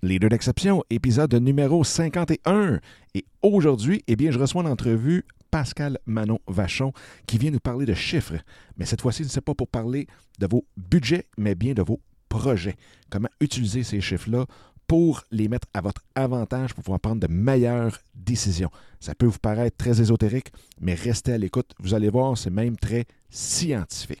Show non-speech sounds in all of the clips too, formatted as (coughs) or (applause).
Leader d'exception, épisode numéro 51. Et aujourd'hui, eh bien, je reçois en entrevue Pascal Manon Vachon qui vient nous parler de chiffres. Mais cette fois-ci, ce n'est pas pour parler de vos budgets, mais bien de vos projets. Comment utiliser ces chiffres-là pour les mettre à votre avantage pour pouvoir prendre de meilleures décisions. Ça peut vous paraître très ésotérique, mais restez à l'écoute. Vous allez voir, c'est même très scientifique.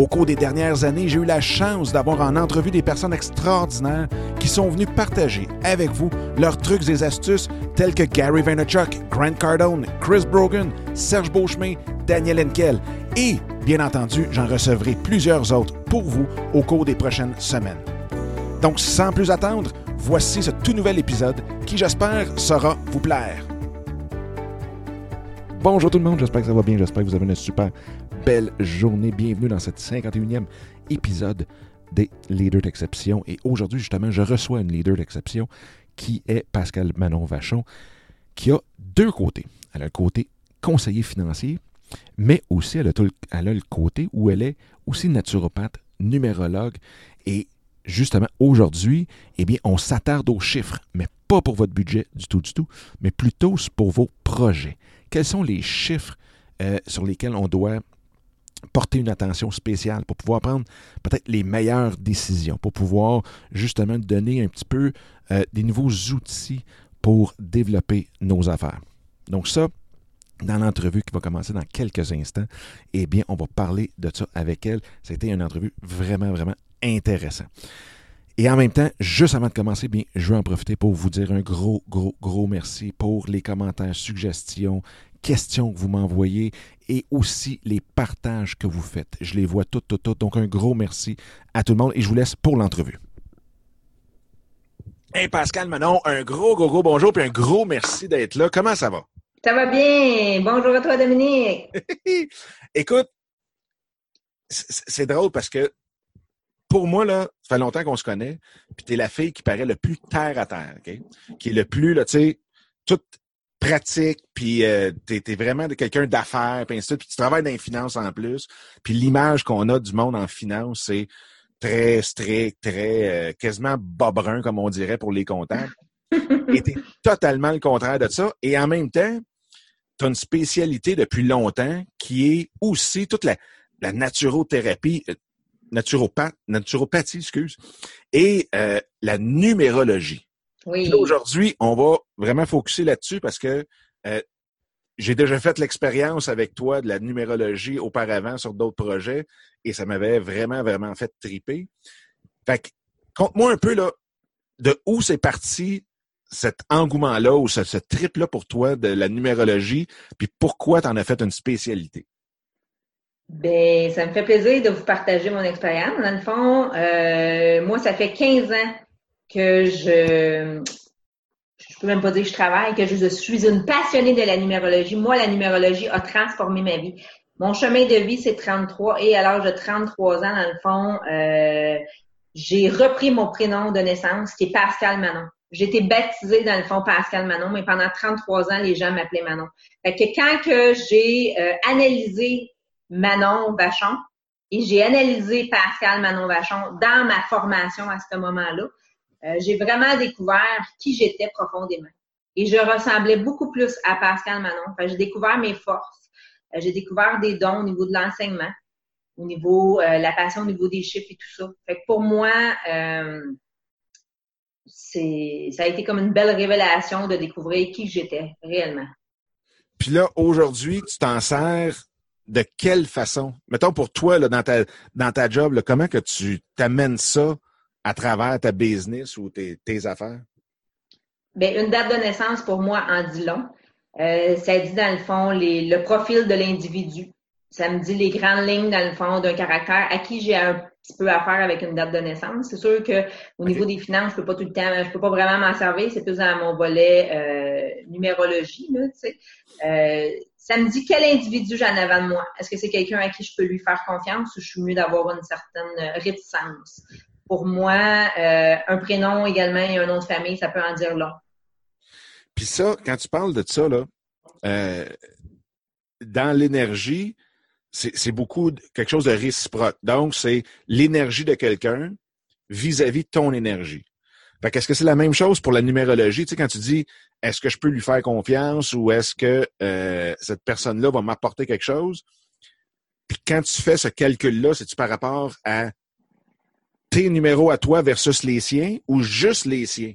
Au cours des dernières années, j'ai eu la chance d'avoir en entrevue des personnes extraordinaires qui sont venues partager avec vous leurs trucs et astuces tels que Gary Vaynerchuk, Grant Cardone, Chris Brogan, Serge Beauchemin, Daniel Henkel et, bien entendu, j'en recevrai plusieurs autres pour vous au cours des prochaines semaines. Donc, sans plus attendre, voici ce tout nouvel épisode qui, j'espère, saura vous plaire. Bonjour tout le monde, j'espère que ça va bien, j'espère que vous avez une super belle journée. Bienvenue dans cette 51e épisode des Leaders d'exception. Et aujourd'hui, justement, je reçois une leader d'exception qui est Pascal Manon Vachon, qui a deux côtés. Elle a le côté conseiller financier, mais aussi elle a, le côté où elle est aussi naturopathe, numérologue. Et justement, aujourd'hui, eh bien, on s'attarde aux chiffres, mais pas pour votre budget du tout, du tout, mais plutôt pour vos projets. Quels sont les chiffres euh, sur lesquels on doit porter une attention spéciale pour pouvoir prendre peut-être les meilleures décisions, pour pouvoir justement donner un petit peu euh, des nouveaux outils pour développer nos affaires. Donc ça, dans l'entrevue qui va commencer dans quelques instants, eh bien, on va parler de ça avec elle. C'était une entrevue vraiment, vraiment intéressante. Et en même temps, juste avant de commencer, bien, je veux en profiter pour vous dire un gros, gros, gros merci pour les commentaires, suggestions, questions que vous m'envoyez et aussi les partages que vous faites. Je les vois toutes, toutes, toutes. Donc, un gros merci à tout le monde et je vous laisse pour l'entrevue. Hey Pascal Manon, un gros, gros, gros bonjour puis un gros merci d'être là. Comment ça va? Ça va bien. Bonjour à toi, Dominique. (laughs) Écoute, c'est drôle parce que pour moi, là, ça fait longtemps qu'on se connaît, puis tu es la fille qui paraît le plus terre à terre, OK? Qui est le plus, là, tu sais, toute pratique, puis euh, tu es, vraiment quelqu'un d'affaires, puis puis tu travailles dans les finances en plus. Puis l'image qu'on a du monde en finance, c'est très strict, très euh, quasiment bobrun, comme on dirait pour les comptables. (laughs) Et tu totalement le contraire de ça. Et en même temps, tu as une spécialité depuis longtemps qui est aussi toute la, la naturothérapie, euh, naturopathie, naturopathie, excuse, et euh, la numérologie. Oui. Aujourd'hui, on va vraiment focuser là-dessus parce que euh, j'ai déjà fait l'expérience avec toi de la numérologie auparavant sur d'autres projets et ça m'avait vraiment, vraiment fait triper. Fait que, conte-moi un peu là, de où c'est parti cet engouement-là ou ce, ce trip-là pour toi de la numérologie, puis pourquoi tu en as fait une spécialité? Ben, ça me fait plaisir de vous partager mon expérience. Dans le fond, euh, moi, ça fait 15 ans que je, je peux même pas dire que je travaille, que je suis une passionnée de la numérologie. Moi, la numérologie a transformé ma vie. Mon chemin de vie, c'est 33 et à l'âge de 33 ans, dans le fond, euh, j'ai repris mon prénom de naissance qui est Pascal Manon. J'ai été baptisée dans le fond Pascal Manon, mais pendant 33 ans, les gens m'appelaient Manon. Fait que quand que j'ai euh, analysé Manon Vachon et j'ai analysé Pascal Manon Vachon dans ma formation à ce moment-là. Euh, j'ai vraiment découvert qui j'étais profondément. Et je ressemblais beaucoup plus à Pascal Manon. J'ai découvert mes forces. Euh, j'ai découvert des dons au niveau de l'enseignement, au niveau euh, la passion au niveau des chiffres et tout ça. Fait que pour moi, c'est ça a été comme une belle révélation de découvrir qui j'étais réellement. Puis là, aujourd'hui, tu t'en sers de quelle façon? Mettons pour toi, là, dans, ta, dans ta job, comment que tu t'amènes ça à travers ta business ou tes, affaires? Bien, une date de naissance, pour moi, en dit long. Euh, ça dit, dans le fond, le profil de l'individu. Ça me dit les grandes lignes, dans le fond, d'un caractère à qui j'ai un petit peu affaire avec une date de naissance. C'est sûr que au niveau des finances, je peux pas tout le temps, je peux pas vraiment m'en servir. C'est plus dans mon volet euh, numérologie, là, tu sais. Euh, ça me dit quel individu j'en avant de moi. Est-ce que c'est quelqu'un à qui je peux lui faire confiance ou je suis mieux d'avoir une certaine réticence? Pour moi, euh, un prénom également et un nom de famille, ça peut en dire long. Puis ça, quand tu parles de ça, là, euh, dans l'énergie, c'est beaucoup quelque chose de réciproque. Donc, c'est l'énergie de quelqu'un vis-à-vis de ton énergie. Fait qu'est-ce que c'est la même chose pour la numérologie? Tu sais, quand tu dis est-ce que je peux lui faire confiance ou est-ce que euh, cette personne-là va m'apporter quelque chose? Puis quand tu fais ce calcul-là, c'est-tu par rapport à tes numéros à toi versus les siens ou juste les siens?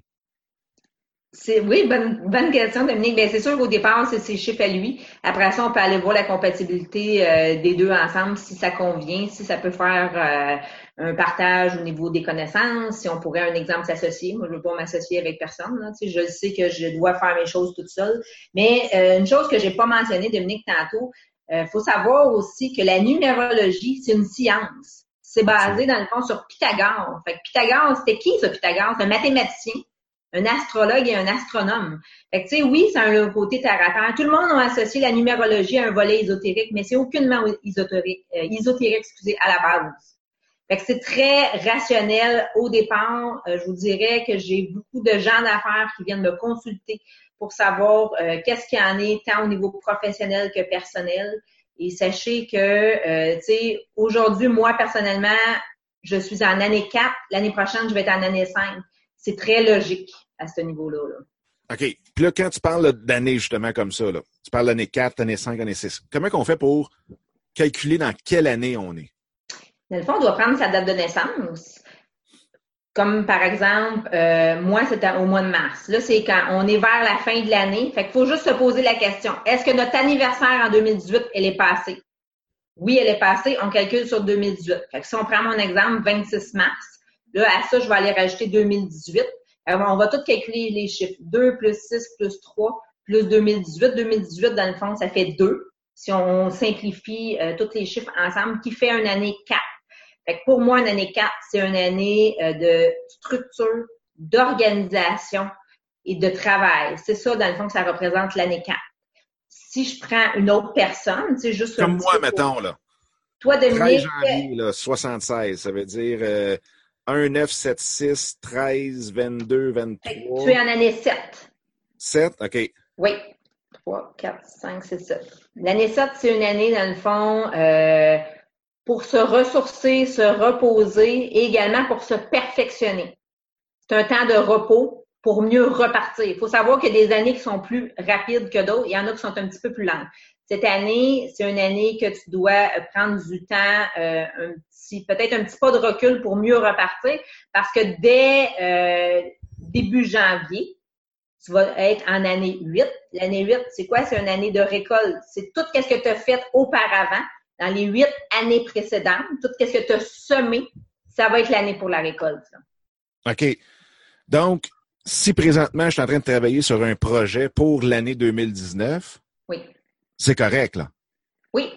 Oui, bonne, bonne question, Dominique. Bien, c'est sûr qu'au départ, c'est ses chiffres à lui. Après ça, on peut aller voir la compatibilité euh, des deux ensemble, si ça convient, si ça peut faire euh, un partage au niveau des connaissances, si on pourrait, un exemple, s'associer. Moi, je ne veux pas m'associer avec personne. Là, tu sais, je sais que je dois faire mes choses toute seule. Mais euh, une chose que j'ai pas mentionnée, Dominique, tantôt, il faut savoir aussi que la numérologie, c'est une science. C'est basé, dans le fond, sur Pythagore. Fait que Pythagore, c'était qui, ce Pythagore? C'est un mathématicien un astrologue et un astronome. Fait que, tu sais, oui, c'est un côté terre à terre. Tout le monde a associé la numérologie à un volet ésotérique, mais c'est aucunement ésotérique, euh, ésotérique, excusez, à la base. Fait que c'est très rationnel au départ. Euh, je vous dirais que j'ai beaucoup de gens d'affaires qui viennent me consulter pour savoir euh, qu'est-ce qu'il y en est, tant au niveau professionnel que personnel. Et sachez que, tu sais, aujourd'hui, moi, personnellement, je suis en année 4. L'année prochaine, je vais être en année 5. C'est très logique à ce niveau-là. OK. Puis là, quand tu parles d'années, justement, comme ça, là, tu parles d'année 4, année 5, année 6, comment on fait pour calculer dans quelle année on est? Dans le fond, on doit prendre sa date de naissance. Comme par exemple, euh, moi, c'était au mois de mars. Là, c'est quand on est vers la fin de l'année. Fait qu'il faut juste se poser la question. Est-ce que notre anniversaire en 2018, elle est passée? Oui, elle est passée. On calcule sur 2018. Fait que si on prend mon exemple, 26 mars, là, à ça, je vais aller rajouter 2018. Alors, on va tout calculer les chiffres. 2 plus 6 plus 3 plus 2018. 2018, dans le fond, ça fait 2. Si on simplifie euh, tous les chiffres ensemble, qui fait une année 4. Fait que pour moi, une année 4, c'est une année euh, de structure, d'organisation et de travail. C'est ça, dans le fond, que ça représente l'année 4. Si je prends une autre personne, c'est juste... Comme moi, mettons, là. Toi, Dominique... 13 janvier, là, 76, ça veut dire... Euh, 1, 9, 7, 6, 13, 22, 23. Tu es en année 7. 7, OK. Oui. 3, 4, 5, 6, 7. L'année 7, c'est une année, dans le fond, euh, pour se ressourcer, se reposer et également pour se perfectionner. C'est un temps de repos pour mieux repartir. Il faut savoir qu'il y a des années qui sont plus rapides que d'autres. Il y en a qui sont un petit peu plus lentes. Cette année, c'est une année que tu dois prendre du temps, euh, un petit, peut-être un petit pas de recul pour mieux repartir, parce que dès euh, début janvier, tu vas être en année 8. L'année 8, c'est quoi? C'est une année de récolte. C'est tout ce que tu as fait auparavant, dans les huit années précédentes, tout ce que tu as semé, ça va être l'année pour la récolte. OK. Donc, si présentement, je suis en train de travailler sur un projet pour l'année 2019, oui. C'est correct, là? Oui,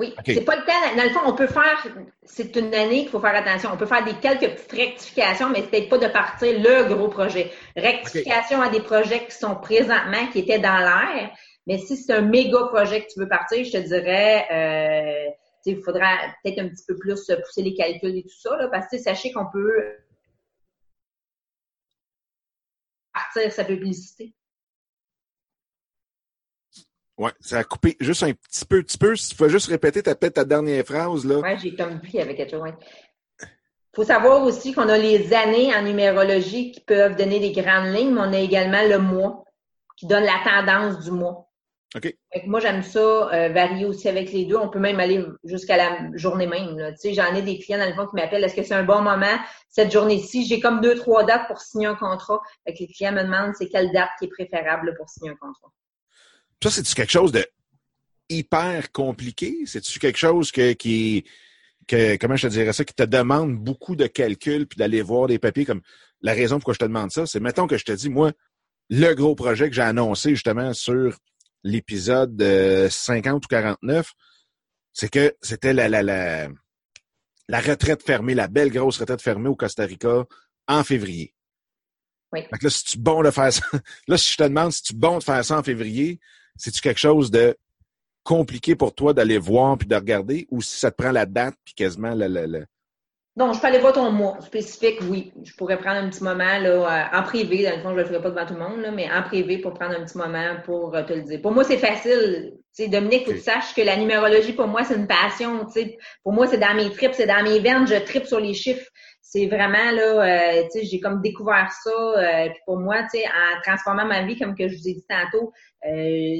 oui. C'est pas le temps. Dans le fond, on peut faire, c'est une année qu'il faut faire attention. On peut faire des quelques petites rectifications, mais c'est peut-être pas de partir le gros projet. Rectification à des projets qui sont présentement, qui étaient dans l'air. Mais si c'est un méga projet que tu veux partir, je te dirais, euh, il faudra peut-être un petit peu plus pousser les calculs et tout ça, là, parce que sachez qu'on peut partir sa publicité. Ouais, ça a coupé juste un petit peu, petit peu. Tu peux juste répéter ta, ta dernière phrase, là. Ouais, j'ai comme vu avec quelque chose. faut savoir aussi qu'on a les années en numérologie qui peuvent donner des grandes lignes, mais on a également le mois qui donne la tendance du mois. OK. moi, j'aime ça euh, varier aussi avec les deux. On peut même aller jusqu'à la journée même. Tu sais, j'en ai des clients dans le fond qui m'appellent est-ce que c'est un bon moment cette journée-ci? J'ai comme deux, trois dates pour signer un contrat. Fait les clients me demandent c'est quelle date qui est préférable pour signer un contrat. Ça, c'est-tu quelque chose de hyper compliqué? C'est-tu quelque chose que, qui, que, comment je te dirais ça, qui te demande beaucoup de calculs puis d'aller voir des papiers comme la raison pourquoi je te demande ça, c'est mettons que je te dis, moi, le gros projet que j'ai annoncé justement sur l'épisode 50 ou 49, c'est que c'était la, la, la, la retraite fermée, la belle grosse retraite fermée au Costa Rica en février. Oui. Fait que là, si tu bon de faire ça, (laughs) là, si je te demande si tu bon de faire ça en février, c'est-tu quelque chose de compliqué pour toi d'aller voir puis de regarder ou si ça te prend la date puis quasiment le, le, le... Non, je peux aller voir ton mois spécifique, oui. Je pourrais prendre un petit moment là, en privé. Dans le fond, je ne le ferai pas devant tout le monde, là, mais en privé pour prendre un petit moment pour te le dire. Pour moi, c'est facile. sais, Dominique, faut que tu saches que la numérologie, pour moi, c'est une passion. Pour moi, c'est dans mes tripes, c'est dans mes veines. Je tripe sur les chiffres. C'est vraiment là, euh, j'ai comme découvert ça. Euh, puis pour moi, tu sais, en transformant ma vie, comme que je vous ai dit tantôt, euh,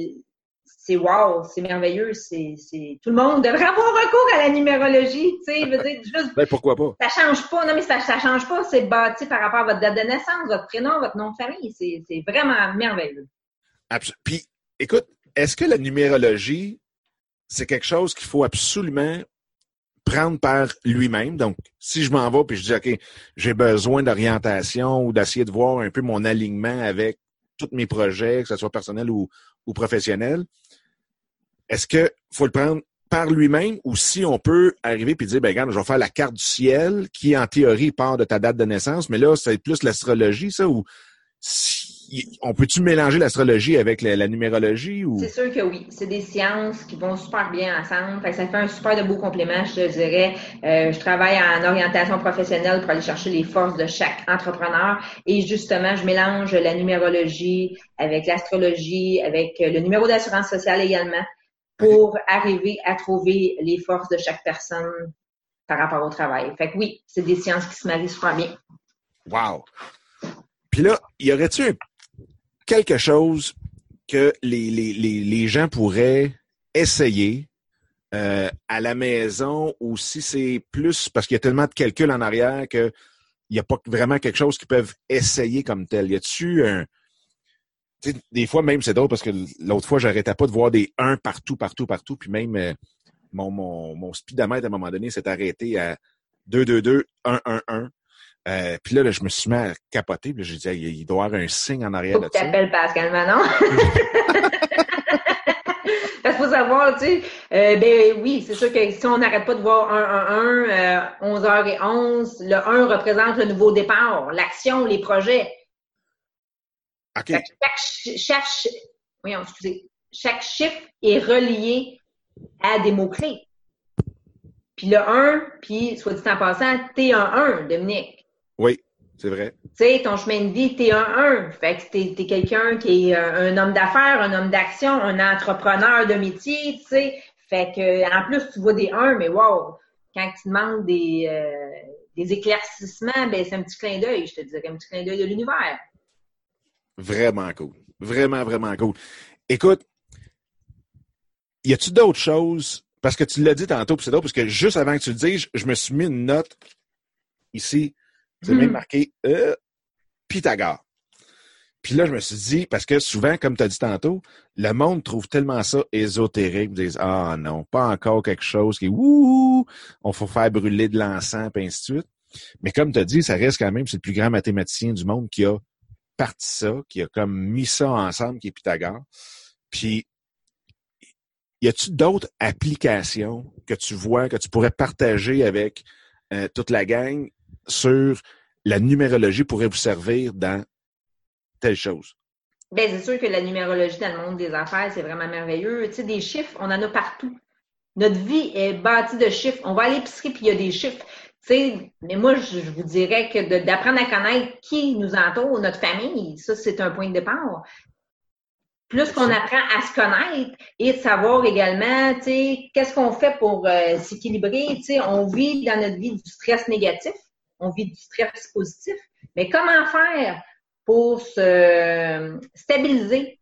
c'est wow, c'est merveilleux, c'est, c'est tout le monde devrait avoir recours à la numérologie, tu sais, veux dire juste ben, pourquoi pas? Ça change pas, non mais ça ça change pas, c'est bâti par rapport à votre date de naissance, votre prénom, votre nom de famille, c'est, c'est vraiment merveilleux. Absol- Puis écoute, est-ce que la numérologie c'est quelque chose qu'il faut absolument prendre par lui-même. Donc, si je m'en vais puis je dis, OK, j'ai besoin d'orientation ou d'essayer de voir un peu mon alignement avec tous mes projets, que ce soit personnel ou, professionnel, est-ce que faut le prendre par lui-même ou si on peut arriver puis dire, ben regarde, je vais faire la carte du ciel qui, en théorie, part de ta date de naissance, mais là, c'est plus l'astrologie, ça, ou si, on peut-tu mélanger l'astrologie avec la, la numérologie ou? C'est sûr que oui. C'est des sciences qui vont super bien ensemble. Fait que ça fait un super de beau complément, je te dirais. Euh, je travaille en orientation professionnelle pour aller chercher les forces de chaque entrepreneur. Et justement, je mélange la numérologie avec l'astrologie, avec le numéro d'assurance sociale également, pour arriver à trouver les forces de chaque personne par rapport au travail. Fait que oui, c'est des sciences qui se marient super bien. Wow! Puis là, y aurait-tu quelque chose que les, les, les, gens pourraient essayer euh, à la maison ou si c'est plus parce qu'il y a tellement de calculs en arrière qu'il n'y a pas vraiment quelque chose qu'ils peuvent essayer comme tel? Y a-tu un. Des fois, même, c'est drôle parce que l'autre fois, j'arrêtais pas de voir des 1 partout, partout, partout. Puis même euh, mon, mon, mon à un moment donné, s'est arrêté à 2, 2, 2, 1, 1, 1. Euh, puis là, là, je me suis mis à capoter. Puis j'ai dit, il doit y avoir un signe en arrière Faut de ça. t'appelles Pascal Manon. (laughs) Parce qu'il faut savoir, tu sais, euh, ben oui, c'est sûr que si on n'arrête pas de voir 1, 1, 1, euh, 11h11, le 1 représente le nouveau départ, l'action, les projets. OK. Excusez, chaque chiffre est relié à des mots-clés. Puis le 1, puis soit dit en passant, t'es un 1, Dominique. C'est vrai. Tu sais, ton chemin de vie, t'es un 1. Fait que t'es, t'es quelqu'un qui est un, un homme d'affaires, un homme d'action, un entrepreneur de métier, tu sais. Fait que, en plus, tu vois des 1, mais wow! Quand tu demandes des, euh, des éclaircissements, ben, c'est un petit clin d'œil, je te dirais, un petit clin d'œil de l'univers. Vraiment cool. Vraiment, vraiment cool. Écoute, y a-tu d'autres choses? Parce que tu l'as dit tantôt, puis c'est drôle, parce que juste avant que tu le dises, je me suis mis une note ici. C'est Hmm. même marqué euh, Pythagore. Puis là, je me suis dit, parce que souvent, comme tu as dit tantôt, le monde trouve tellement ça ésotérique. Ils disent Ah non, pas encore quelque chose qui est Ouh, on faut faire brûler de l'encens, puis ainsi de suite. Mais comme tu as dit, ça reste quand même, c'est le plus grand mathématicien du monde qui a parti ça, qui a comme mis ça ensemble, qui est Pythagore. Puis, y a-tu d'autres applications que tu vois, que tu pourrais partager avec euh, toute la gang sur la numérologie pourrait vous servir dans telle chose? Ben, c'est sûr que la numérologie dans le monde des affaires, c'est vraiment merveilleux. Tu sais, des chiffres, on en a partout. Notre vie est bâtie de chiffres. On va à l'épicerie puis il y a des chiffres. Tu sais, mais moi, je, vous dirais que d'apprendre à connaître qui nous entoure, notre famille, ça, c'est un point de départ. Plus qu'on apprend à se connaître et de savoir également, tu sais, qu'est-ce qu'on fait pour euh, s'équilibrer. Tu sais, on vit dans notre vie du stress négatif, on vit du stress positif. Mais comment faire pour se stabiliser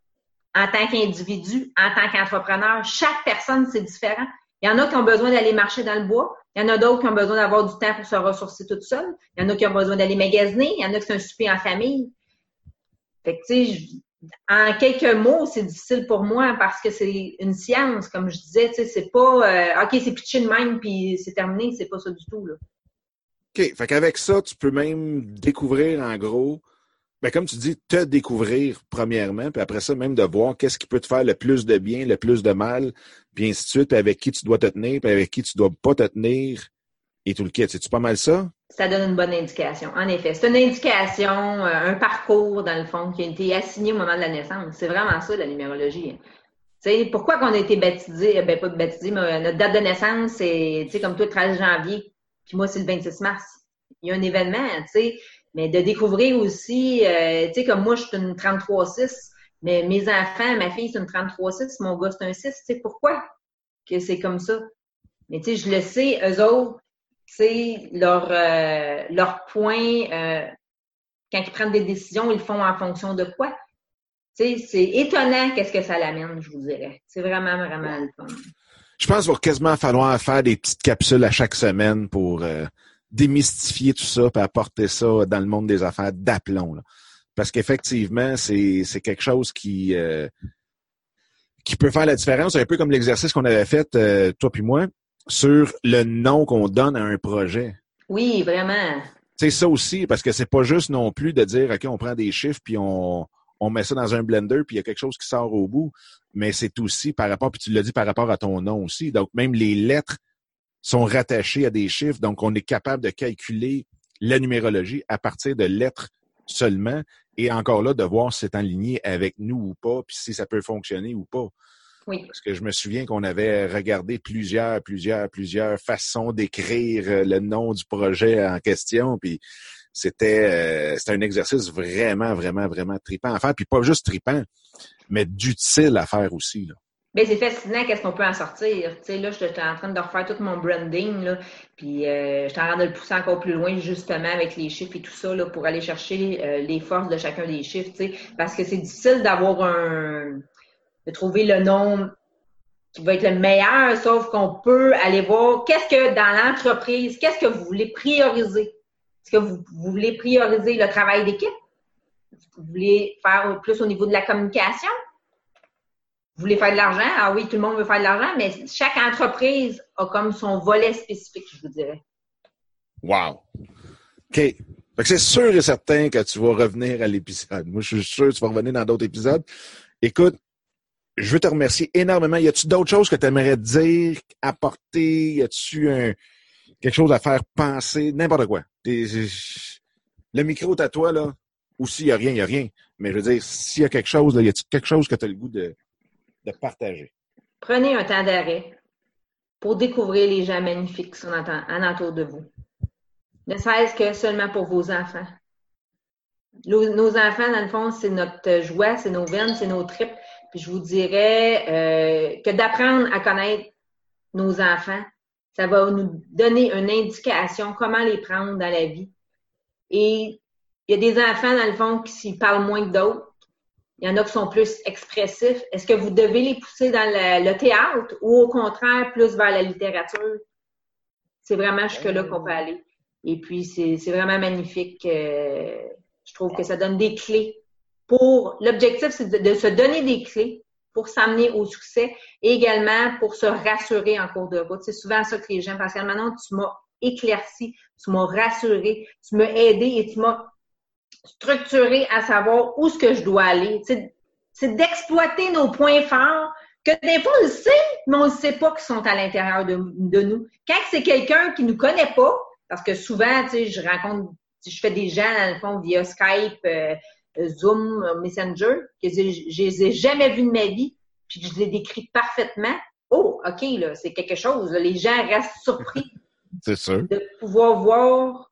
en tant qu'individu, en tant qu'entrepreneur? Chaque personne, c'est différent. Il y en a qui ont besoin d'aller marcher dans le bois. Il y en a d'autres qui ont besoin d'avoir du temps pour se ressourcer toute seule. Il y en a qui ont besoin d'aller magasiner. Il y en a qui c'est un en famille. En quelques mots, c'est difficile pour moi parce que c'est une science, comme je disais, c'est pas, euh, OK, c'est pitché de même puis c'est terminé, c'est pas ça du tout. Fait qu'avec ça, tu peux même découvrir en gros ben, comme tu dis, te découvrir premièrement, puis après ça, même de voir qu'est-ce qui peut te faire le plus de bien, le plus de mal, puis ainsi de suite, puis avec qui tu dois te tenir, puis avec qui tu dois pas te tenir, et tout le kit. C'est-tu pas mal ça? Ça donne une bonne indication. En effet, c'est une indication, euh, un parcours, dans le fond, qui a été assigné au moment de la naissance. C'est vraiment ça, la numérologie. sais, pourquoi qu'on a été baptisé, ben pas baptisé, mais euh, notre date de naissance, c'est, comme toi, le 13 janvier, puis moi, c'est le 26 mars. Il y a un événement, tu sais, mais de découvrir aussi, euh, tu sais, comme moi, je suis une 33-6, mais mes enfants, ma fille, c'est une 33-6, mon gars, c'est un 6. Tu sais, pourquoi que c'est comme ça? Mais tu sais, je le sais, eux autres, c'est leur, euh, leur point, euh, quand ils prennent des décisions, ils le font en fonction de quoi? C'est étonnant qu'est-ce que ça l'amène, je vous dirais. C'est vraiment, vraiment le fun. Je pense qu'il va quasiment falloir faire des petites capsules à chaque semaine pour euh, démystifier tout ça et apporter ça dans le monde des affaires d'aplomb. Parce qu'effectivement, c'est quelque chose qui, qui peut faire la différence, un peu comme l'exercice qu'on avait fait, toi puis moi sur le nom qu'on donne à un projet. Oui, vraiment. C'est ça aussi, parce que c'est pas juste non plus de dire, OK, on prend des chiffres, puis on, on met ça dans un blender, puis il y a quelque chose qui sort au bout. Mais c'est aussi par rapport, puis tu l'as dit par rapport à ton nom aussi. Donc, même les lettres sont rattachées à des chiffres. Donc, on est capable de calculer la numérologie à partir de lettres seulement. Et encore là, de voir si c'est en ligne avec nous ou pas, puis si ça peut fonctionner ou pas. Parce que je me souviens qu'on avait regardé plusieurs, plusieurs, plusieurs façons d'écrire le nom du projet en question, puis c'était euh, un exercice vraiment, vraiment, vraiment tripant à faire, puis pas juste tripant, mais d'utile à faire aussi. Là. Ben, c'est fascinant qu'est-ce qu'on peut en sortir. Tu sais, là, j'étais en train de refaire tout mon branding, là, puis euh, j'étais en train de le pousser encore plus loin, justement, avec les chiffres et tout ça, là, pour aller chercher euh, les forces de chacun des chiffres, tu sais, parce que c'est difficile d'avoir un, de trouver le nom qui va être le meilleur, sauf qu'on peut aller voir qu'est-ce que dans l'entreprise, qu'est-ce que vous voulez prioriser. Est-ce que vous, voulez prioriser le travail d'équipe? Vous voulez faire plus au niveau de la communication? Vous voulez faire de l'argent? Ah oui, tout le monde veut faire de l'argent, mais chaque entreprise a comme son volet spécifique, je vous dirais. Wow! OK. c'est sûr et certain que tu vas revenir à l'épisode. Moi, je suis sûr que tu vas revenir dans d'autres épisodes. Écoute, je veux te remercier énormément. Y a-tu d'autres choses que tu aimerais dire, apporter? Y a-tu un, quelque chose à faire penser? N'importe quoi. Le micro à toi, là. Ou s'il n'y a rien, il n'y a rien. Mais je veux dire, s'il y a quelque chose, là, y a-tu quelque chose que tu as le goût de, de partager? Prenez un temps d'arrêt pour découvrir les gens magnifiques qui sont en entour de vous. Ne serait-ce que seulement pour vos enfants. Nos, enfants, dans le fond, c'est notre joie, c'est nos veines, c'est nos tripes. Puis je vous dirais euh, que d'apprendre à connaître nos enfants, ça va nous donner une indication comment les prendre dans la vie. Et il y a des enfants, dans le fond, qui parlent moins que d'autres. Il y en a qui sont plus expressifs. Est-ce que vous devez les pousser dans le, théâtre ou au contraire plus vers la littérature? C'est vraiment jusque-là qu'on peut aller. Et puis, c'est vraiment magnifique. Euh, je trouve que ça donne des clés pour l'objectif, c'est de, se donner des clés pour s'amener au succès et également pour se rassurer en cours de route. C'est souvent ça que les gens, parce que maintenant, tu m'as éclairci, tu m'as rassuré, tu m'as aidé et tu m'as structuré à savoir où ce que je dois aller. C'est d'exploiter nos points forts que des fois on le sait, mais on ne sait pas qu'ils sont à l'intérieur de, nous. Quand c'est quelqu'un qui ne nous connaît pas, parce que souvent, je rencontre, je fais des gens, dans le fond, via Skype, euh, Zoom, euh, Messenger, que je, je les ai jamais vus de ma vie, puis je les ai décrits parfaitement. Oh, OK, là, c'est quelque chose. Les gens restent surpris. (laughs) c'est sûr. De pouvoir voir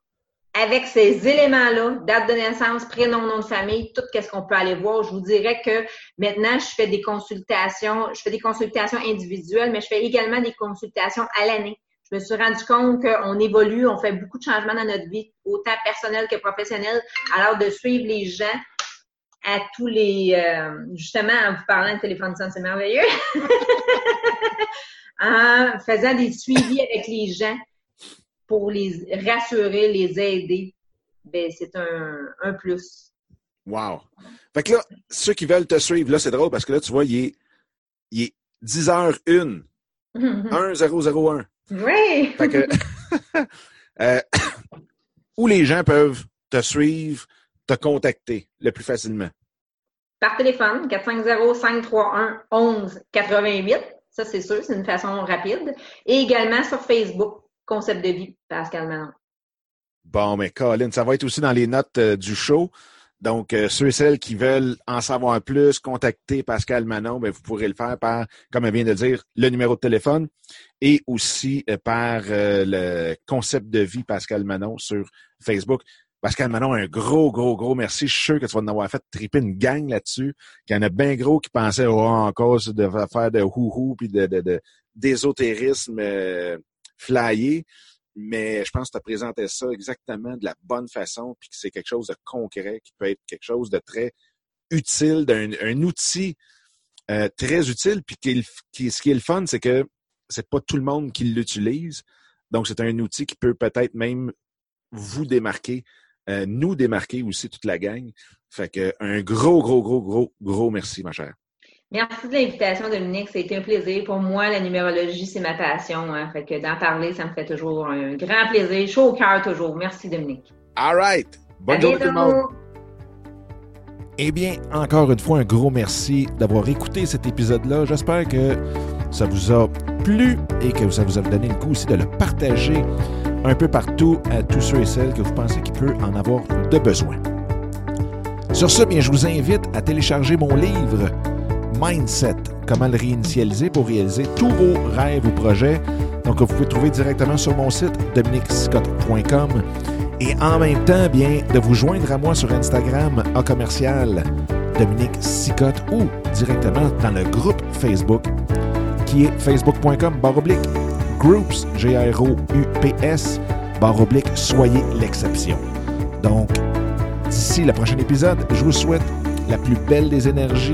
avec ces éléments-là, date de naissance, prénom, nom de famille, tout ce qu'on peut aller voir. Je vous dirais que maintenant, je fais des consultations, je fais des consultations individuelles, mais je fais également des consultations à l'année. Je me suis rendu compte qu'on évolue, on fait beaucoup de changements dans notre vie, autant personnel que professionnel. Alors, de suivre les gens à tous les... Euh, justement, en vous parlant de téléphone c'est merveilleux. (laughs) en faisant des suivis avec les gens pour les rassurer, les aider, ben c'est un, un plus. Wow. Fait que là, ceux qui veulent te suivre, là, c'est drôle parce que là, tu vois, il est, il est 10h01. 1001. (laughs) Oui. Fait que, (laughs) euh, (coughs) où les gens peuvent te suivre, te contacter le plus facilement? Par téléphone, 450-531-1188. Ça, c'est sûr, c'est une façon rapide. Et également sur Facebook, Concept de vie, Pascal Manon. Bon, mais Colin, ça va être aussi dans les notes euh, du show. Donc, euh, ceux et celles qui veulent en savoir plus, contacter Pascal Manon, ben, vous pourrez le faire par, comme elle vient de dire, le numéro de téléphone et aussi euh, par euh, le concept de vie Pascal Manon sur Facebook. Pascal Manon, un gros, gros, gros merci. Je suis sûr que tu vas en avoir fait triper une gang là-dessus. Qu'il y en a bien gros qui pensaient oh, encore de faire de hou-hou puis de, de, d'ésotérisme flyé mais je pense que tu as présenté ça exactement de la bonne façon, puis que c'est quelque chose de concret, qui peut être quelque chose de très utile, d'un un outil euh, très utile, puis qui, ce qui est le fun, c'est que c'est pas tout le monde qui l'utilise. Donc, c'est un outil qui peut peut-être même vous démarquer, euh, nous démarquer aussi toute la gang. Fait que un gros, gros, gros, gros, gros merci, ma chère. Merci de l'invitation, Dominique. C'était un plaisir. Pour moi, la numérologie, c'est ma passion. Hein. Fait que d'en parler, ça me fait toujours un grand plaisir. Chaud au cœur toujours. Merci, Dominique. All right. Bonne journée tout le monde. Eh bien, encore une fois, un gros merci d'avoir écouté cet épisode-là. J'espère que ça vous a plu et que ça vous a donné le coup aussi de le partager un peu partout à tous ceux et celles que vous pensez qu'il peut en avoir de besoin. Sur ce, bien, je vous invite à télécharger mon livre Mindset, comment le réinitialiser pour réaliser tous vos rêves ou projets. Donc, vous pouvez trouver directement sur mon site dominicscott.com et en même temps, bien, de vous joindre à moi sur Instagram à commercial Dominique Sicotte ou directement dans le groupe Facebook qui est facebook.com baroblique groups, G-R-O-U-P-S, baroblique, soyez l'exception. Donc, d'ici le prochain épisode, je vous souhaite la plus belle des énergies,